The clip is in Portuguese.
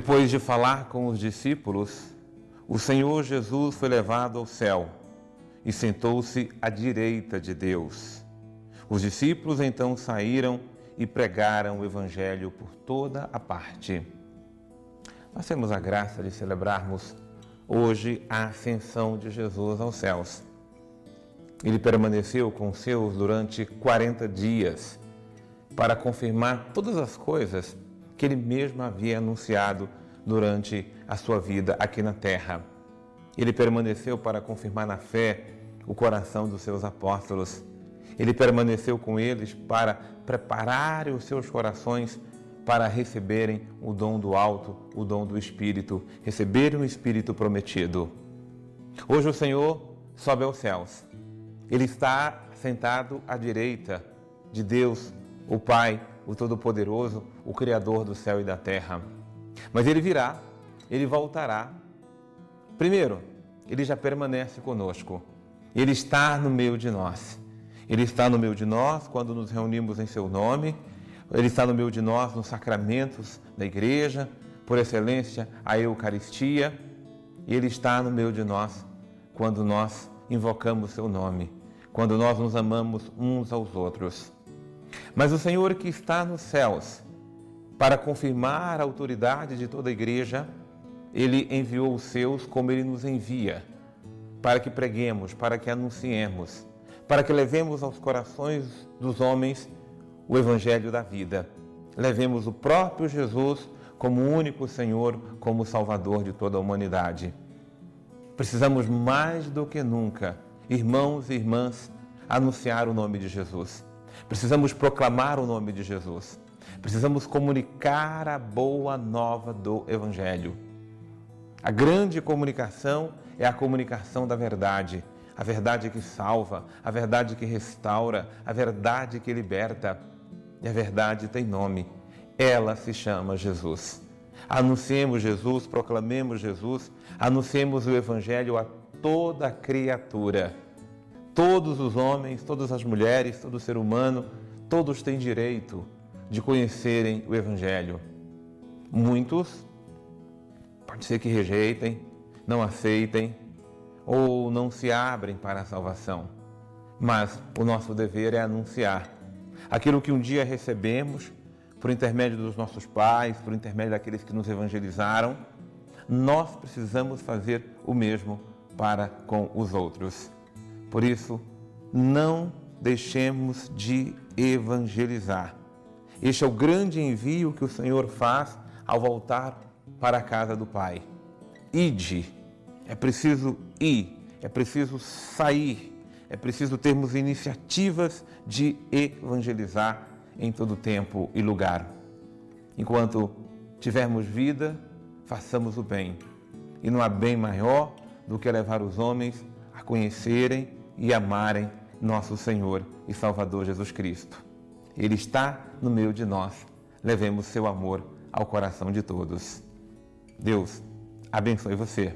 Depois de falar com os discípulos, o Senhor Jesus foi levado ao céu e sentou-se à direita de Deus. Os discípulos então saíram e pregaram o Evangelho por toda a parte. Nós temos a graça de celebrarmos hoje a ascensão de Jesus aos céus. Ele permaneceu com seus durante 40 dias para confirmar todas as coisas que ele mesmo havia anunciado durante a sua vida aqui na terra. Ele permaneceu para confirmar na fé o coração dos seus apóstolos. Ele permaneceu com eles para preparar os seus corações para receberem o dom do alto, o dom do Espírito, receberem o Espírito prometido. Hoje o Senhor sobe aos céus. Ele está sentado à direita de Deus, o Pai, o Todo-Poderoso, o Criador do céu e da terra. Mas ele virá, ele voltará. Primeiro, ele já permanece conosco. Ele está no meio de nós. Ele está no meio de nós quando nos reunimos em seu nome. Ele está no meio de nós nos sacramentos da igreja, por excelência, a Eucaristia. E ele está no meio de nós quando nós invocamos seu nome, quando nós nos amamos uns aos outros. Mas o Senhor que está nos céus, para confirmar a autoridade de toda a igreja, ele enviou os seus como ele nos envia, para que preguemos, para que anunciemos, para que levemos aos corações dos homens o evangelho da vida. Levemos o próprio Jesus como único Senhor, como Salvador de toda a humanidade. Precisamos mais do que nunca, irmãos e irmãs, anunciar o nome de Jesus. Precisamos proclamar o nome de Jesus. Precisamos comunicar a boa nova do Evangelho. A grande comunicação é a comunicação da verdade, a verdade que salva, a verdade que restaura, a verdade que liberta. E a verdade tem nome. Ela se chama Jesus. Anunciemos Jesus, proclamemos Jesus, anunciemos o Evangelho a toda criatura. Todos os homens, todas as mulheres, todo ser humano, todos têm direito de conhecerem o Evangelho. Muitos, pode ser que rejeitem, não aceitem ou não se abrem para a salvação. Mas o nosso dever é anunciar aquilo que um dia recebemos por intermédio dos nossos pais, por intermédio daqueles que nos evangelizaram. Nós precisamos fazer o mesmo para com os outros. Por isso, não deixemos de evangelizar. Este é o grande envio que o Senhor faz ao voltar para a casa do Pai. Ide, é preciso ir, é preciso sair, é preciso termos iniciativas de evangelizar em todo tempo e lugar. Enquanto tivermos vida, façamos o bem. E não há bem maior do que levar os homens a conhecerem e amarem nosso Senhor e Salvador Jesus Cristo. Ele está no meio de nós. Levemos seu amor ao coração de todos. Deus abençoe você.